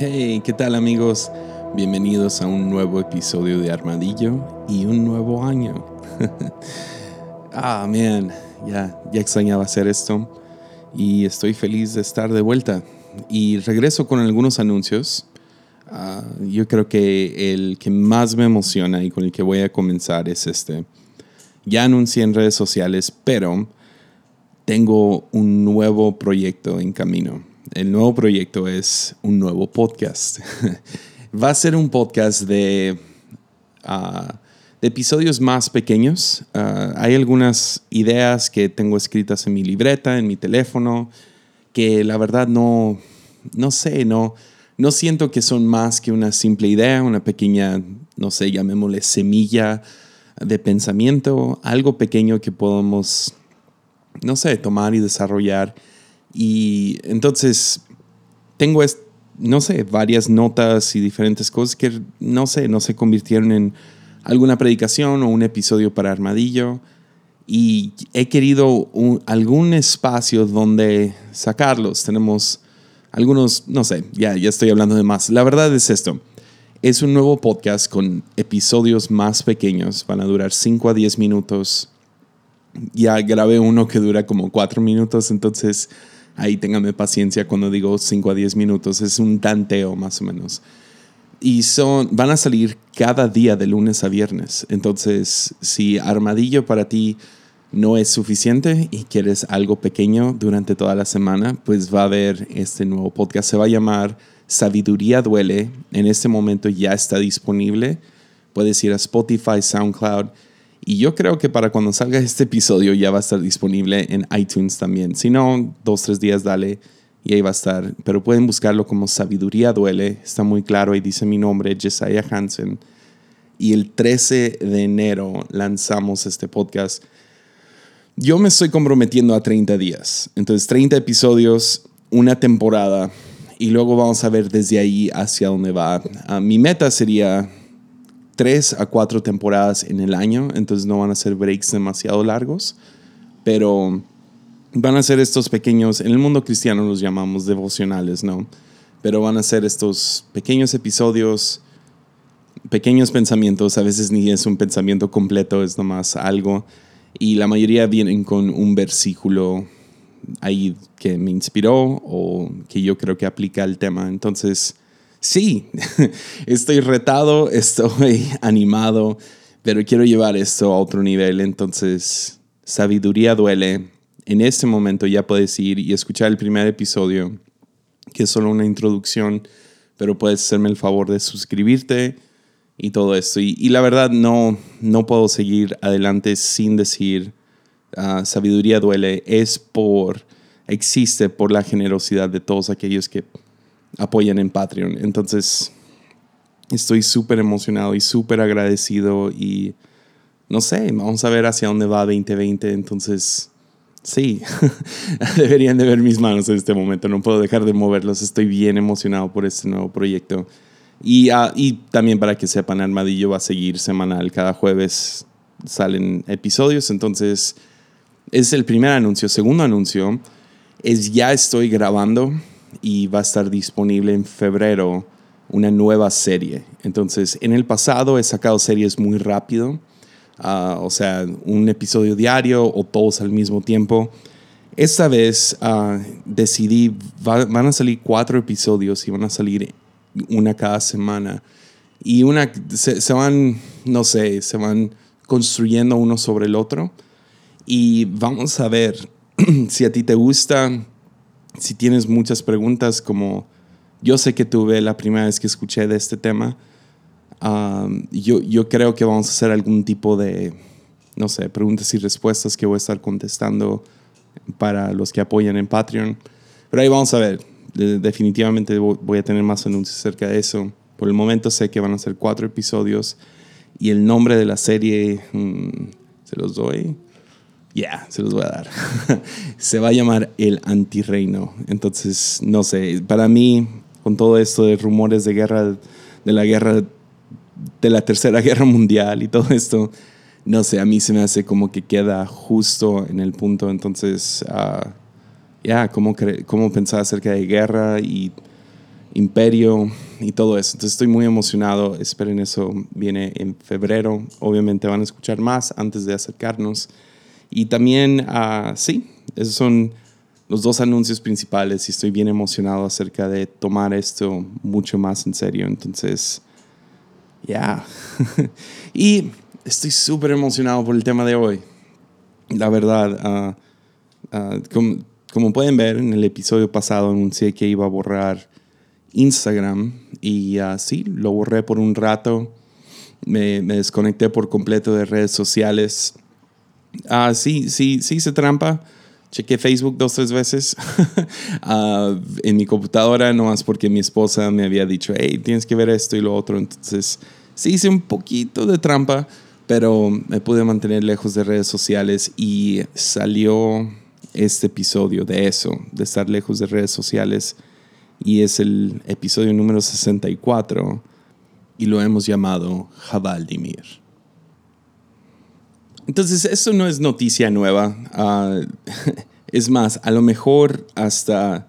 Hey, ¿qué tal amigos? Bienvenidos a un nuevo episodio de Armadillo y un nuevo año. ah, man, ya, ya extrañaba hacer esto y estoy feliz de estar de vuelta. Y regreso con algunos anuncios. Ah, yo creo que el que más me emociona y con el que voy a comenzar es este. Ya anuncié en redes sociales, pero tengo un nuevo proyecto en camino. El nuevo proyecto es un nuevo podcast. Va a ser un podcast de, ah, de episodios más pequeños. Ah, hay algunas ideas que tengo escritas en mi libreta, en mi teléfono, que la verdad no, no sé, no, no siento que son más que una simple idea, una pequeña, no sé, llamémosle semilla de pensamiento, algo pequeño que podemos no sé, tomar y desarrollar. Y entonces tengo, no sé, varias notas y diferentes cosas que, no sé, no se convirtieron en alguna predicación o un episodio para Armadillo. Y he querido algún espacio donde sacarlos. Tenemos algunos, no sé, ya, ya estoy hablando de más. La verdad es esto. Es un nuevo podcast con episodios más pequeños. Van a durar 5 a 10 minutos ya grabé uno que dura como cuatro minutos, entonces ahí téngame paciencia cuando digo 5 a 10 minutos, es un tanteo más o menos. Y son, van a salir cada día de lunes a viernes. Entonces, si Armadillo para ti no es suficiente y quieres algo pequeño durante toda la semana, pues va a haber este nuevo podcast. Se va a llamar Sabiduría Duele. En este momento ya está disponible. Puedes ir a Spotify, SoundCloud y yo creo que para cuando salga este episodio ya va a estar disponible en iTunes también. Si no, dos, tres días dale y ahí va a estar. Pero pueden buscarlo como Sabiduría Duele. Está muy claro. Ahí dice mi nombre, Jesiah Hansen. Y el 13 de enero lanzamos este podcast. Yo me estoy comprometiendo a 30 días. Entonces, 30 episodios, una temporada. Y luego vamos a ver desde ahí hacia dónde va. Ah, mi meta sería tres a cuatro temporadas en el año, entonces no van a ser breaks demasiado largos, pero van a ser estos pequeños, en el mundo cristiano los llamamos devocionales, ¿no? Pero van a ser estos pequeños episodios, pequeños pensamientos, a veces ni es un pensamiento completo, es nomás algo, y la mayoría vienen con un versículo ahí que me inspiró o que yo creo que aplica al tema. Entonces, sí, estoy retado, estoy animado, pero quiero llevar esto a otro nivel. Entonces, sabiduría duele. En este momento ya puedes ir y escuchar el primer episodio, que es solo una introducción, pero puedes hacerme el favor de suscribirte y todo esto. Y, la verdad, no, no puedo seguir adelante sin decir ah, sabiduría duele. Es por, existe por la generosidad de todos aquellos que apoyan en Patreon. Entonces, estoy súper emocionado y súper agradecido y no sé, vamos a ver hacia dónde va 2020. Entonces, sí, deberían de ver mis manos en este momento. No puedo dejar de moverlos. Estoy bien emocionado por este nuevo proyecto. Y, ah, y también para que sepan, Armadillo va a seguir semanal. Cada jueves salen episodios. Entonces, es el primer anuncio. Segundo anuncio es ya estoy grabando y va a estar disponible en febrero una nueva serie. Entonces, en el pasado he sacado series muy rápido, ah, o sea, un episodio diario o todos al mismo tiempo. Esta vez uh, decidí, van a salir cuatro episodios y van a salir una cada semana. Y una, se, se van, no sé, se van construyendo uno sobre el otro. Y vamos a ver si a ti te gusta si tienes muchas preguntas, como yo sé que tuve la primera vez que escuché de este tema, yo, yo creo que vamos a hacer algún tipo de, no sé, preguntas y respuestas que voy a estar contestando para los que apoyan en Patreon. Pero ahí vamos a ver. definitivamente voy a tener más anuncios acerca de eso. Por el momento sé que van a ser cuatro episodios y el nombre de la serie mm, se los doy ya, se los voy a dar. se va a llamar El Antirreino. Entonces, no sé, para mí, con todo esto de rumores de guerra, de la guerra, de la Tercera Guerra Mundial y todo esto, no sé, a mí se me hace como que queda justo en el punto. Entonces, uh, ya, ¿cómo, ¿cómo pensar acerca de guerra y, imperio y todo eso. Entonces estoy muy emocionado. Esperen eso, viene en febrero. Obviamente van a escuchar más antes de acercarnos. Y también, uh, sí, esos son los dos anuncios principales y estoy bien emocionado acerca de tomar esto mucho más en serio. Entonces, ya. y estoy súper emocionado por el tema de hoy. La verdad, uh, como, como, pueden ver, en el episodio pasado anuncié que iba a borrar Instagram y así lo borré por un rato. Me, desconecté por completo de redes sociales. Ah, sí, sí, sí hice trampa. Chequé Facebook dos, tres veces uh, en mi computadora, nomás porque mi esposa me había dicho, hey, tienes que ver esto y lo otro. Entonces, sí hice un poquito de trampa, pero me pude mantener lejos de redes sociales y salió este episodio de eso, de estar lejos de redes sociales. Y es el episodio número 64 y lo hemos llamado Jabaldimir. Entonces, esto no es noticia nueva. Uh, es más, a lo mejor hasta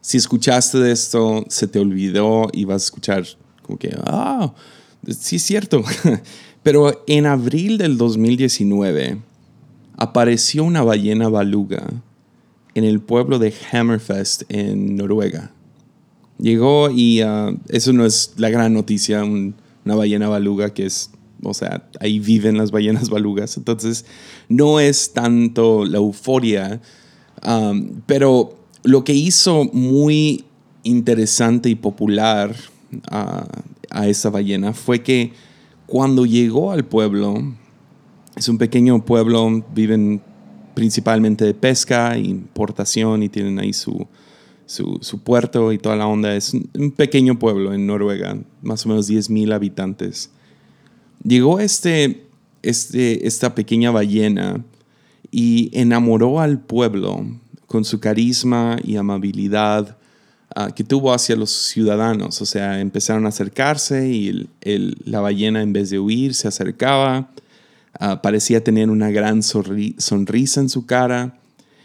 si escuchaste de esto, se te olvidó y vas a escuchar como que, ah, sí es cierto. Pero en abril del 2019 apareció una ballena baluga en el pueblo de Hammerfest en Noruega. Llegó y uh, eso no es la gran noticia, una ballena baluga que es o sea, ahí viven las ballenas balugas, entonces no es tanto la euforia, um, pero lo que hizo muy interesante y popular a, a esa ballena fue que cuando llegó al pueblo, es un pequeño pueblo, viven principalmente de pesca e importación y tienen ahí su, su, su, puerto y toda la onda. Es un pequeño pueblo en Noruega, más o menos 10.000 habitantes llegó este, este, esta pequeña ballena y enamoró al pueblo con su carisma y amabilidad uh, que tuvo hacia los ciudadanos. O sea, empezaron a acercarse y la ballena en vez de huir se acercaba, uh, parecía tener una gran sonrisa en su cara.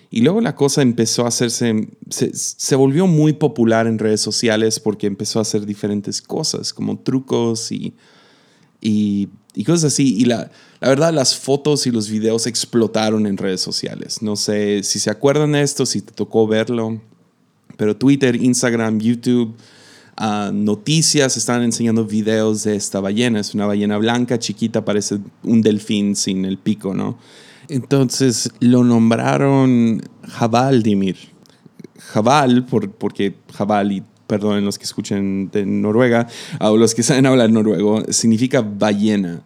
Y luego la cosa empezó a hacerse, se, se, volvió muy popular en redes sociales porque empezó a hacer diferentes cosas, como trucos y y, cosas así. Y la, la, verdad, las fotos y los videos explotaron en redes sociales. No sé si se acuerdan de esto, si te tocó verlo, pero Twitter, Instagram, YouTube, uh, noticias están enseñando videos de esta ballena. Es una ballena blanca, chiquita, parece un delfín sin el pico, ¿no? Entonces lo nombraron Jabaldimir. Jabal, por, porque Jabal y perdonen los que escuchen de Noruega, o los que saben hablar noruego, significa ballena.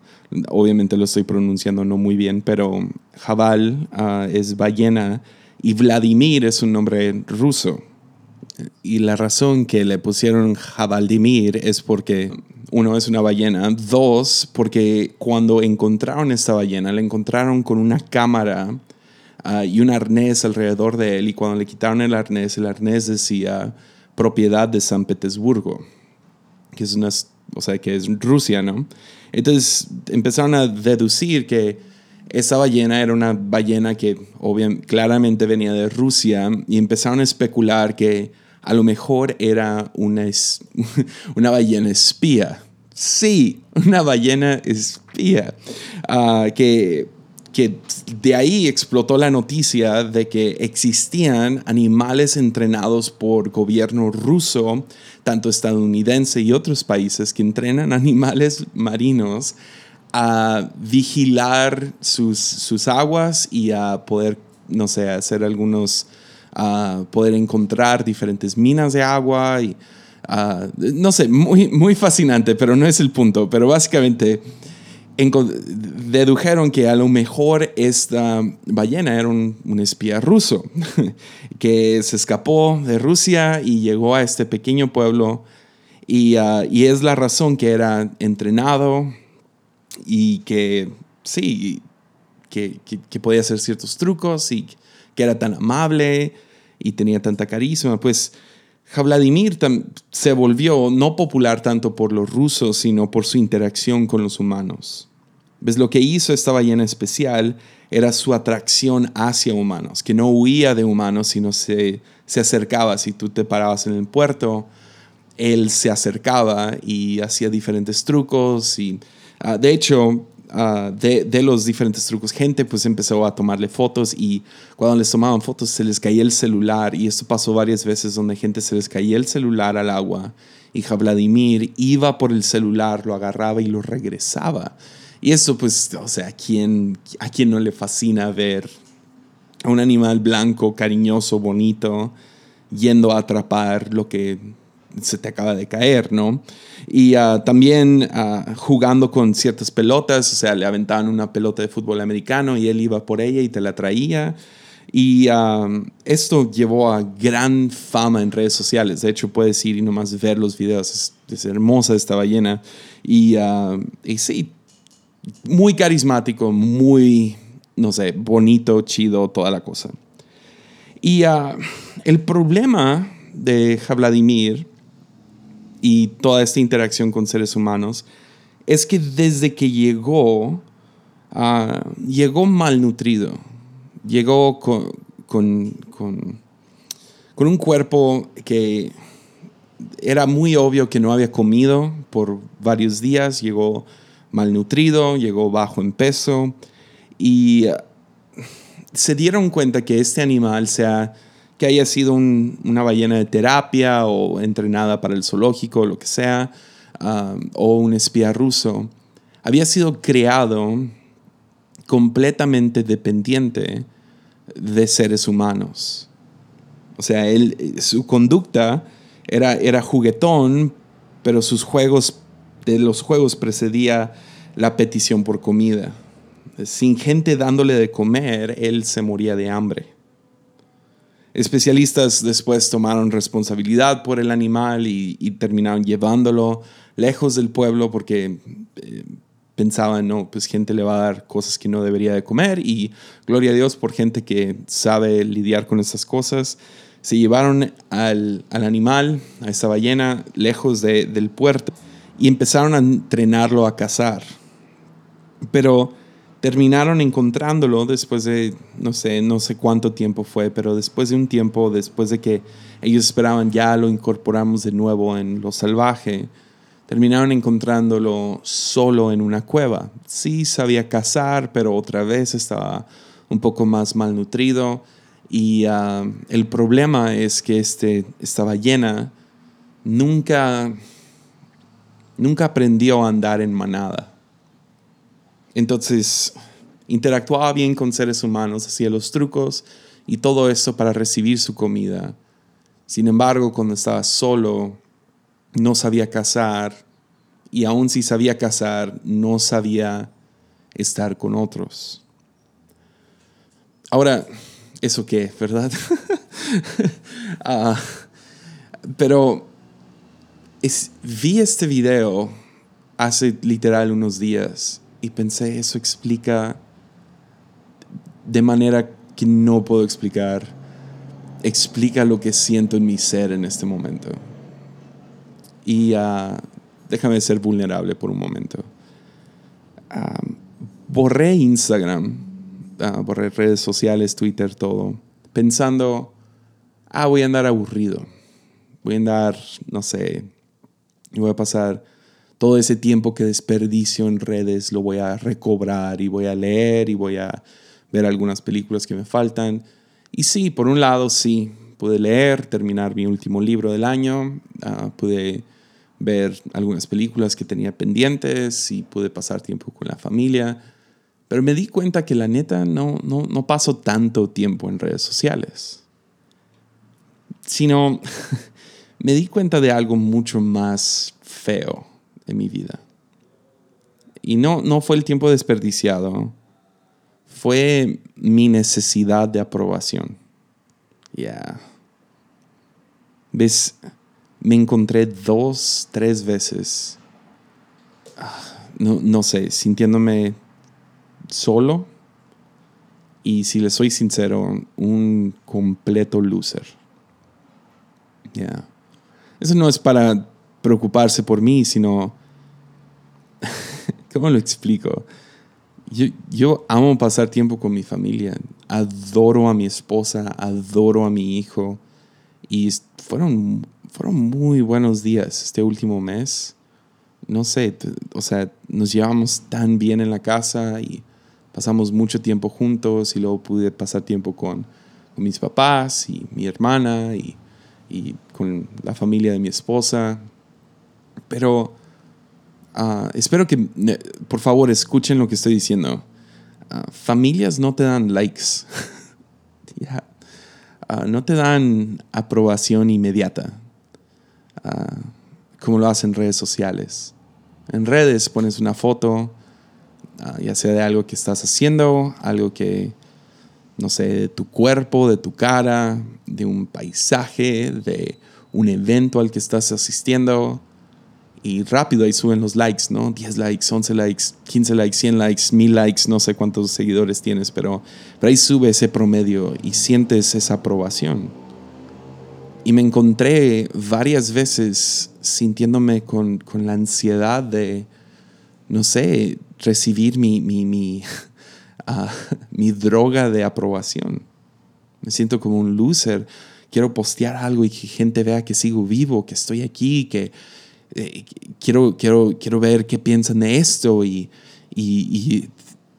Obviamente lo estoy pronunciando no muy bien, pero Jabal ah, es ballena y Vladimir es un nombre ruso. Y la razón que le pusieron Jabaldimir es porque, uno, es una ballena, dos, porque cuando encontraron esta ballena, la encontraron con una cámara ah, y un arnés alrededor de él, y cuando le quitaron el arnés, el arnés decía propiedad de San Petersburgo, que es una, o sea, que es Rusia, ¿no? Entonces empezaron a deducir que esa ballena era una ballena que obviamente, claramente venía de Rusia y empezaron a especular que a lo mejor era una, una ballena espía. Sí, una ballena espía. Uh, que que de ahí explotó la noticia de que existían animales entrenados por gobierno ruso, tanto estadounidense y otros países, que entrenan animales marinos a vigilar sus, sus aguas y a poder, no sé, hacer algunos, a poder encontrar diferentes minas de agua y, no sé, muy, muy fascinante, pero no es el punto, pero básicamente dedujeron que a lo mejor esta ballena era un, espía ruso que se escapó de Rusia y llegó a este pequeño pueblo y, ah, y, es la razón que era entrenado y que sí, que, que, podía hacer ciertos trucos y que era tan amable y tenía tanta carisma, pues Vladimir se volvió no popular tanto por los rusos, sino por su interacción con los humanos. ¿Ves? Lo que hizo esta ballena especial era su atracción hacia humanos, que no huía de humanos, sino se, se acercaba. Si tú te parabas en el puerto, él se acercaba y hacía diferentes trucos y ah, de hecho ah, de, de, los diferentes trucos gente pues empezó a tomarle fotos y cuando les tomaban fotos se les caía el celular y esto pasó varias veces donde gente se les caía el celular al agua y Vladimir iba por el celular, lo agarraba y lo regresaba. Y eso pues, o sea, ¿a quién, a quién no le fascina ver a un animal blanco, cariñoso, bonito, yendo a atrapar lo que se te acaba de caer, ¿no? Y ah, también ah, jugando con ciertas pelotas, o sea, le aventaban una pelota de fútbol americano y él iba por ella y te la traía. Y ah, esto llevó a gran fama en redes sociales. De hecho, puedes ir y nomás ver los videos. Es, hermosa esta ballena. Y, y, sí, muy carismático, muy, no sé, bonito, chido, toda la cosa. Y el problema de Vladimir y toda esta interacción con seres humanos es que desde que llegó, uh, llegó malnutrido, llegó con, con, con, con, un cuerpo que era muy obvio que no había comido por varios días, llegó malnutrido, llegó bajo en peso y uh, se dieron cuenta que este animal sea que haya sido una ballena de terapia o entrenada para el zoológico, lo que sea, um, o un espía ruso, había sido creado completamente dependiente de seres humanos. O sea, su conducta era, era juguetón, pero sus juegos, de los juegos precedía la petición por comida. Sin gente dándole de comer, él se moría de hambre. Especialistas después tomaron responsabilidad por el animal y, terminaron llevándolo lejos del pueblo porque eh, pensaban, no, pues gente le va a dar cosas que no debería de comer y gloria a Dios por gente que sabe lidiar con esas cosas. Se llevaron al, animal, a esa ballena, lejos del puerto y empezaron a entrenarlo a cazar. Pero terminaron encontrándolo después de, no sé, no sé cuánto tiempo fue, pero después de un tiempo, después de que ellos esperaban ya lo incorporamos de nuevo en lo salvaje, terminaron encontrándolo solo en una cueva. Sí sabía cazar, pero otra vez estaba un poco más malnutrido. Y ah, el problema es que este, esta ballena nunca, nunca aprendió a andar en manada. Entonces, interactuaba bien con seres humanos, hacía los trucos y todo eso para recibir su comida. Sin embargo, cuando estaba solo, no sabía cazar y aun si sabía cazar, no sabía estar con otros. Ahora, ¿eso qué, verdad? Ah, pero vi este video hace literal unos días y pensé, eso explica de manera que no puedo explicar, explica lo que siento en mi ser en este momento. Y uh, déjame ser vulnerable por un momento. Uh, borré Instagram, uh, borré redes sociales, Twitter, todo, pensando, ah, voy a andar aburrido, voy a andar, no sé, voy a pasar todo ese tiempo que desperdicio en redes lo voy a recobrar y voy a leer y voy a ver algunas películas que me faltan. Y sí, por un lado, sí, pude leer, terminar mi último libro del año, uh, pude ver algunas películas que tenía pendientes y pude pasar tiempo con la familia. Pero me di cuenta que la neta no, no, no paso tanto tiempo en redes sociales. Sino me di cuenta de algo mucho más feo de mi vida. Y no, no fue el tiempo desperdiciado, fue mi necesidad de aprobación. Ya. ¿Ves? Me encontré dos, tres veces, ah, no, no sé, sintiéndome solo y si le soy sincero, un completo loser. Ya. Eso no es para preocuparse por mí, sino ¿Cómo lo explico? Yo, yo, amo pasar tiempo con mi familia. Adoro a mi esposa, adoro a mi hijo. Y fueron, fueron muy buenos días este último mes. No sé, o sea, nos llevamos tan bien en la casa y pasamos mucho tiempo juntos y luego pude pasar tiempo con, mis papás y mi hermana y, y, con la familia de mi esposa. Pero ah, espero que, por favor, escuchen lo que estoy diciendo. Ah, familias no te dan likes. Ah, no te dan aprobación inmediata, como lo hacen redes sociales. En redes pones una foto, ya sea de algo que estás haciendo, algo que, no sé, de tu cuerpo, de tu cara, de un paisaje, de un evento al que estás asistiendo, y rápido ahí suben los likes, ¿no? 10 likes, 11 likes, 15 likes, 100 likes, 1000 likes, no sé cuántos seguidores tienes, pero, pero ahí sube ese promedio y sientes esa aprobación. Y me encontré varias veces sintiéndome con, con la ansiedad de, no sé, recibir mi, mi, mi, mi droga de aprobación. Me siento como un loser. Quiero postear algo y que gente vea que sigo vivo, que estoy aquí, que, eh, quiero, quiero, quiero ver qué piensan de esto y, y,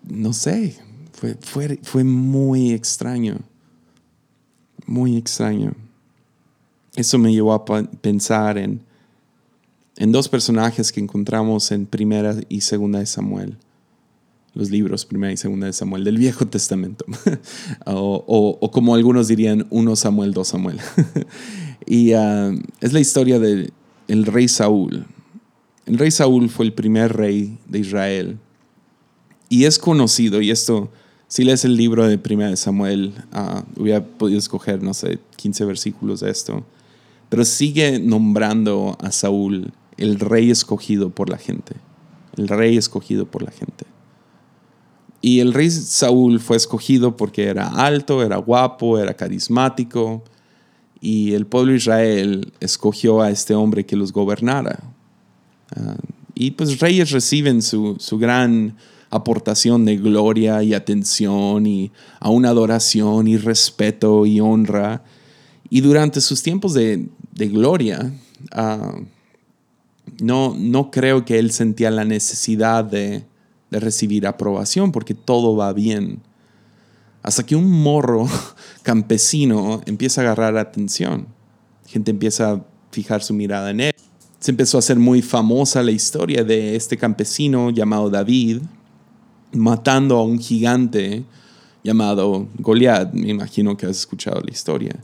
no sé, fue, fue, fue muy extraño, muy extraño. Eso me llevó a pensar en, en dos personajes que encontramos en Primera y Segunda de Samuel los libros Primera y Segunda de Samuel del Viejo Testamento, o, o, como algunos dirían, uno Samuel, dos Samuel. y ah, es la historia de, el rey Saúl. El rey Saúl fue el primer rey de Israel. Y es conocido, y esto, si lees el libro de Primera de Samuel, uh, hubiera podido escoger, no sé, 15 versículos de esto. Pero sigue nombrando a Saúl el rey escogido por la gente. El rey escogido por la gente. Y el rey Saúl fue escogido porque era alto, era guapo, era carismático, y el pueblo de Israel escogió a este hombre que los gobernara. Ah, y pues reyes reciben su, gran aportación de gloria y atención y a una adoración y respeto y honra. Y durante sus tiempos de, gloria, ah, no, no creo que él sentía la necesidad de, de recibir aprobación porque todo va bien. Hasta que un morro campesino empieza a agarrar atención. Gente empieza a fijar su mirada en él. Se empezó a hacer muy famosa la historia de este campesino llamado David matando a un gigante llamado Goliat. Me imagino que has escuchado la historia.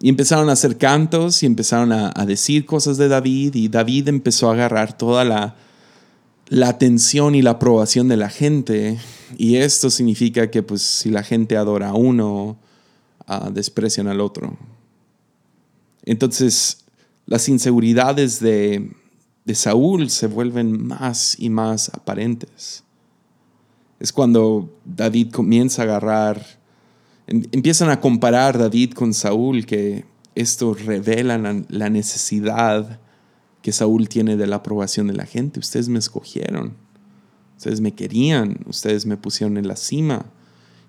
Y empezaron a hacer cantos y empezaron a, a decir cosas de David y David empezó a agarrar toda la, la atención y la aprobación de la gente. Y esto significa que pues si la gente adora a uno, uh, desprecian al otro. Entonces las inseguridades de, de Saúl se vuelven más y más aparentes. Es cuando David comienza a agarrar, em, empiezan a comparar David con Saúl, que esto revela la necesidad que Saúl tiene de la aprobación de la gente. Ustedes me escogieron, ustedes me querían, ustedes me pusieron en la cima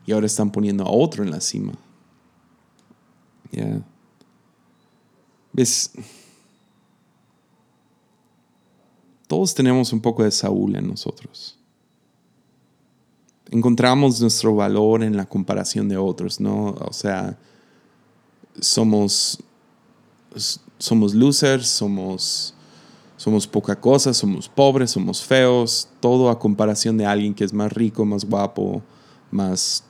y ahora están poniendo a otro en la cima. Ya. ¿Ves? Todos tenemos un poco de Saúl en nosotros. Encontramos nuestro valor en la comparación de otros, ¿no? O sea, somos, somos losers, somos somos poca cosa, somos pobres, somos feos, todo a comparación de alguien que es más rico, más guapo, más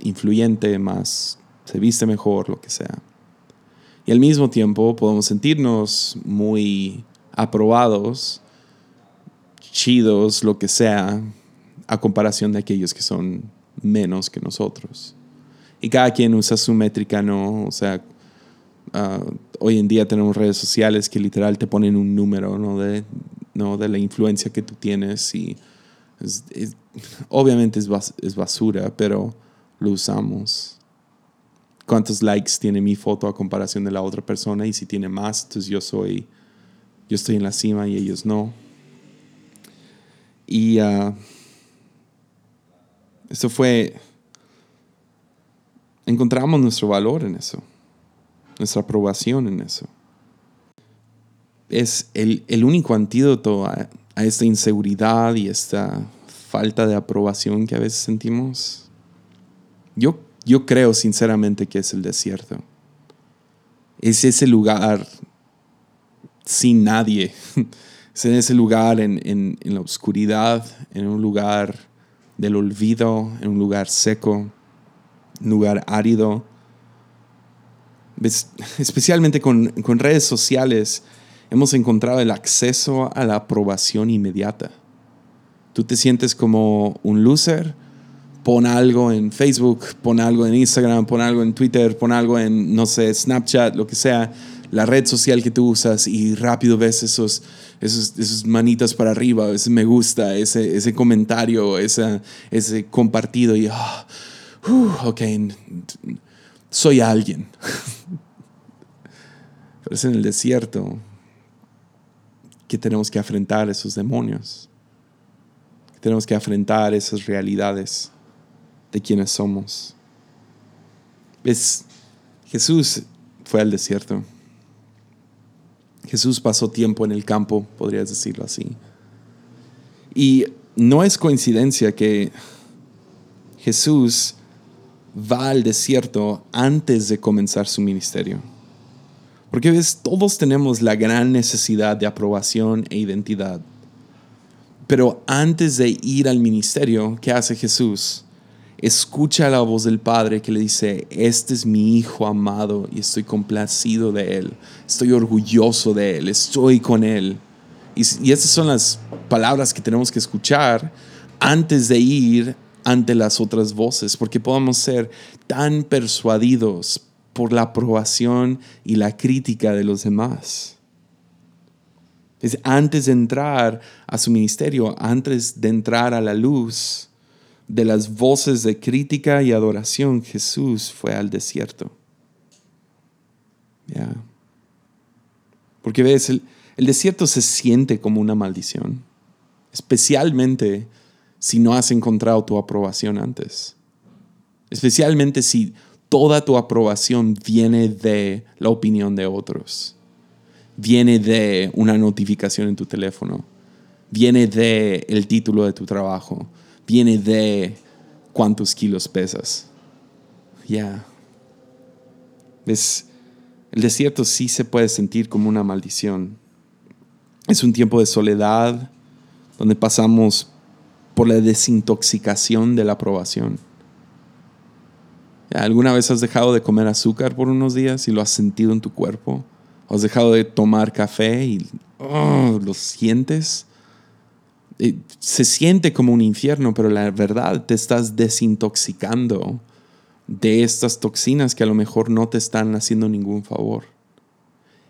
influyente, más se viste mejor, lo que sea. Y al mismo tiempo podemos sentirnos muy aprobados, chidos, lo que sea, a comparación de aquellos que son menos que nosotros. Y cada quien usa su métrica, ¿no? O sea, Ah, hoy en día tenemos redes sociales que literal te ponen un número ¿no? De, ¿no? de la influencia que tú tienes y obviamente es, es basura, pero lo usamos. ¿Cuántos likes tiene mi foto a comparación de la otra persona? Y si tiene más, entonces yo soy, yo estoy en la cima y ellos no. Y uh, eso fue, encontramos nuestro valor en eso nuestra aprobación en eso. Es el, único antídoto a, a esta inseguridad y esta falta de aprobación que a veces sentimos. Yo, yo creo sinceramente que es el desierto. Es ese lugar sin nadie. Es en ese lugar en, en, en la oscuridad, en un lugar del olvido, en un lugar seco, un lugar árido. Especialmente con, con redes sociales hemos encontrado el acceso a la aprobación inmediata. Tú te sientes como un loser, pon algo en Facebook, pon algo en Instagram, pon algo en Twitter, pon algo en, no sé, Snapchat, lo que sea, la red social que tú usas y rápido ves esos, esos, esos manitas para arriba, ese me gusta, ese, ese comentario, ese, ese compartido y, ah, ok, soy alguien. Pero es en el desierto que tenemos que afrontar esos demonios. Tenemos que afrontar esas realidades de quienes somos. Es, Jesús fue al desierto. Jesús pasó tiempo en el campo, podrías decirlo así. Y no es coincidencia que Jesús va al desierto antes de comenzar su ministerio. Porque ves, todos tenemos la gran necesidad de aprobación e identidad. Pero antes de ir al ministerio, ¿qué hace Jesús? Escucha la voz del Padre que le dice, este es mi Hijo amado y estoy complacido de Él, estoy orgulloso de Él, estoy con Él. Y, y estas son las palabras que tenemos que escuchar antes de ir ante las otras voces, porque podamos ser tan persuadidos por la aprobación y la crítica de los demás. Es antes de entrar a su ministerio, antes de entrar a la luz de las voces de crítica y adoración, Jesús fue al desierto. Porque ves, el desierto se siente como una maldición, especialmente si no has encontrado tu aprobación antes. Especialmente si toda tu aprobación viene de la opinión de otros, viene de una notificación en tu teléfono, viene de el título de tu trabajo, viene de cuántos kilos pesas. Ya. El desierto sí se puede sentir como una maldición. Es un tiempo de soledad donde pasamos por la desintoxicación de la aprobación. ¿Alguna vez has dejado de comer azúcar por unos días y lo has sentido en tu cuerpo? ¿O has dejado de tomar café y oh, lo sientes? Eh, se siente como un infierno, pero la verdad te estás desintoxicando de estas toxinas que a lo mejor no te están haciendo ningún favor.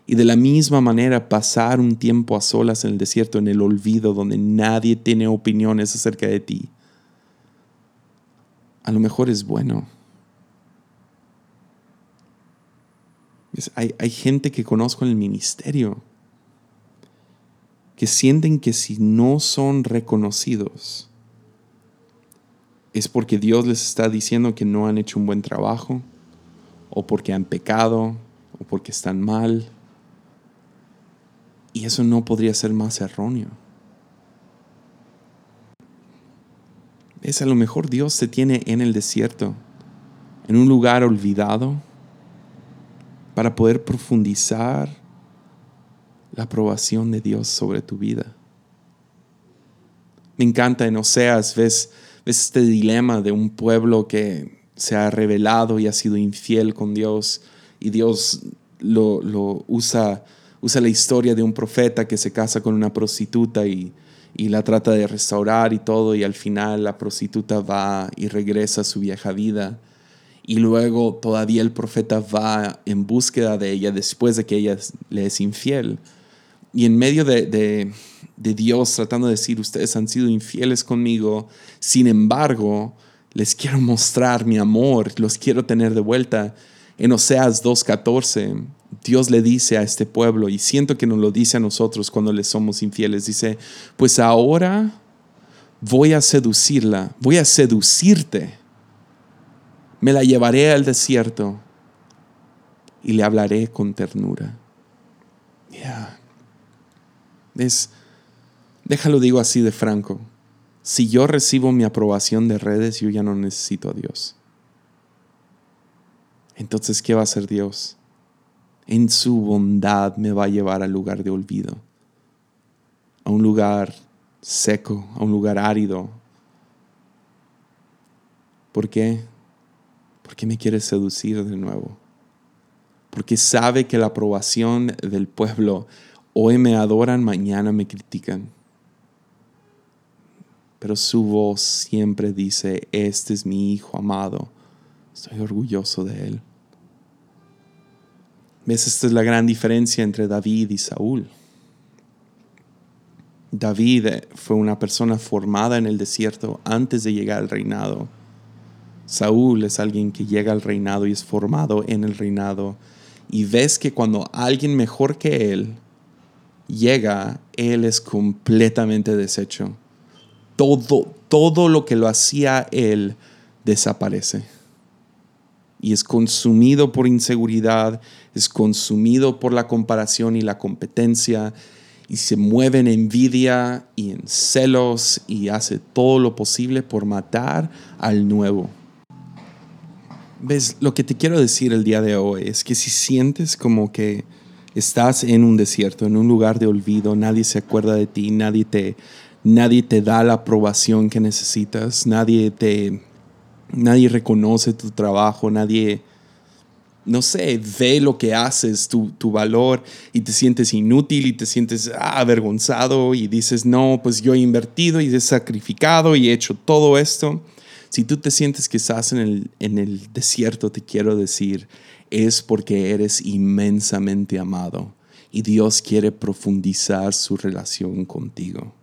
Y de la misma manera pasar un tiempo a solas en el desierto, en el olvido, donde nadie tiene opiniones acerca de ti, a lo mejor es bueno. hay, hay gente que conozco en el ministerio que sienten que si no son reconocidos, es porque Dios les está diciendo que no han hecho un buen trabajo, o porque han pecado, o porque están mal y eso no podría ser más erróneo. Es a lo mejor Dios te tiene en el desierto, en un lugar olvidado, para poder profundizar la aprobación de Dios sobre tu vida. Me encanta en Oseas, ves, ves este dilema de un pueblo que se ha revelado y ha sido infiel con Dios y Dios lo, lo usa usa la historia de un profeta que se casa con una prostituta y, la trata de restaurar y todo, y al final la prostituta va y regresa a su vieja vida. Y luego todavía el profeta va en búsqueda de ella después de que ella le es infiel. Y en medio de, de Dios tratando de decir, ustedes han sido infieles conmigo, sin embargo, les quiero mostrar mi amor, los quiero tener de vuelta. En Oseas 2.14 Dios le dice a este pueblo, y siento que nos lo dice a nosotros cuando le somos infieles, dice, pues ahora voy a seducirla, voy a seducirte, me la llevaré al desierto y le hablaré con ternura. Ya. Es, déjalo digo así de franco. Si yo recibo mi aprobación de redes, yo ya no necesito a Dios. Entonces, ¿qué va a hacer Dios? En su bondad me va a llevar al lugar de olvido, a un lugar seco, a un lugar árido. ¿Por qué? Porque me quiere seducir de nuevo. Porque sabe que la aprobación del pueblo hoy me adoran, mañana me critican. Pero su voz siempre dice, este es mi hijo amado, estoy orgulloso de él. ¿Ves? Esta es la gran diferencia entre David y Saúl. David fue una persona formada en el desierto antes de llegar al reinado. Saúl es alguien que llega al reinado y es formado en el reinado. Y ves que cuando alguien mejor que él llega, él es completamente deshecho. Todo, todo lo que lo hacía él desaparece. Y es consumido por inseguridad, es consumido por la comparación y la competencia, y se mueve en envidia y en celos y hace todo lo posible por matar al nuevo. ¿Ves? Lo que te quiero decir el día de hoy es que si sientes como que estás en un desierto, en un lugar de olvido, nadie se acuerda de ti, nadie te, nadie te da la aprobación que necesitas, nadie te, nadie reconoce tu trabajo, nadie, no sé, ve lo que haces, tu, tu valor y te sientes inútil y te sientes ah, avergonzado y dices, no, pues yo he invertido y he sacrificado y he hecho todo esto. Si tú te sientes que estás en el, en el desierto, te quiero decir, es porque eres inmensamente amado y Dios quiere profundizar su relación contigo.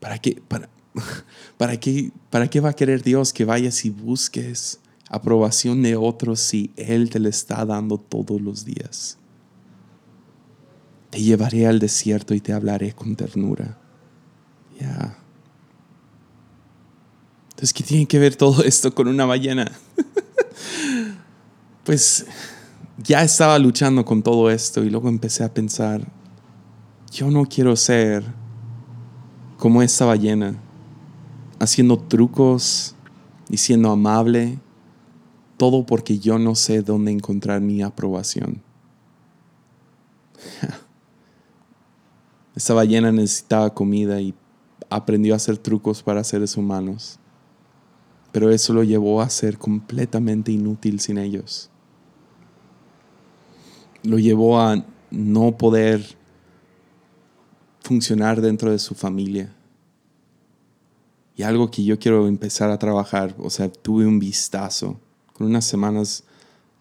¿Para qué, para, para, qué, ¿Para qué va a querer Dios que vayas y busques aprobación de otros si Él te la está dando todos los días? Te llevaré al desierto y te hablaré con ternura. Ya. Entonces, ¿qué tiene que ver todo esto con una ballena? pues ya estaba luchando con todo esto y luego empecé a pensar, yo no quiero ser como esta ballena, haciendo trucos y siendo amable, todo porque yo no sé dónde encontrar mi aprobación. Esta ballena necesitaba comida y aprendió a hacer trucos para seres humanos pero eso lo llevó a ser completamente inútil sin ellos. Lo llevó a no poder funcionar dentro de su familia. Y algo que yo quiero empezar a trabajar, o sea, tuve un vistazo, con unas semanas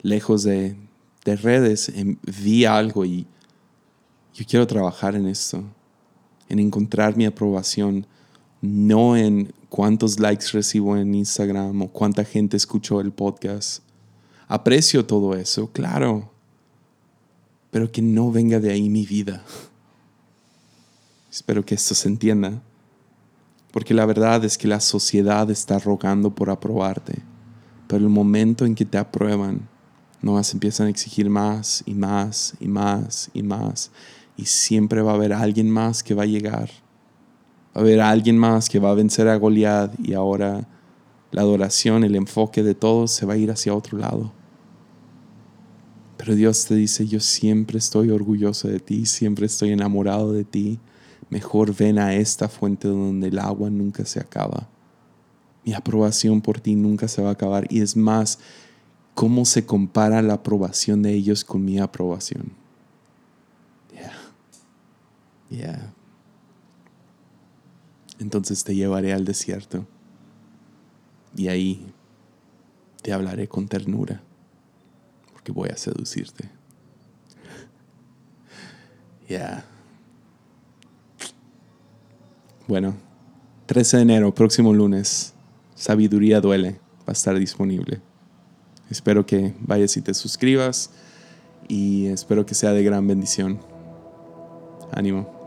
lejos de, de redes, em, vi algo y yo quiero trabajar en esto, en encontrar mi aprobación, no en cuántos likes recibo en Instagram o cuánta gente escuchó el podcast. Aprecio todo eso, claro, pero que no venga de ahí mi vida. Espero que esto se entienda, porque la verdad es que la sociedad está rogando por aprobarte, pero el momento en que te aprueban, no más empiezan a exigir más y más y más y más, y siempre va a haber alguien más que va a llegar Va a haber alguien más que va a vencer a Goliat y ahora la adoración, el enfoque de todos se va a ir hacia otro lado. Pero Dios te dice, yo siempre estoy orgulloso de ti, siempre estoy enamorado de ti. Mejor ven a esta fuente donde el agua nunca se acaba. Mi aprobación por ti nunca se va a acabar. Y es más, ¿cómo se compara la aprobación de ellos con mi aprobación? Yeah. Yeah entonces te llevaré al desierto y ahí te hablaré con ternura, porque voy a seducirte. Ya. Bueno, 13 de enero, próximo lunes, Sabiduría Duele, va a estar disponible. Espero que vayas y te suscribas y espero que sea de gran bendición. Ánimo.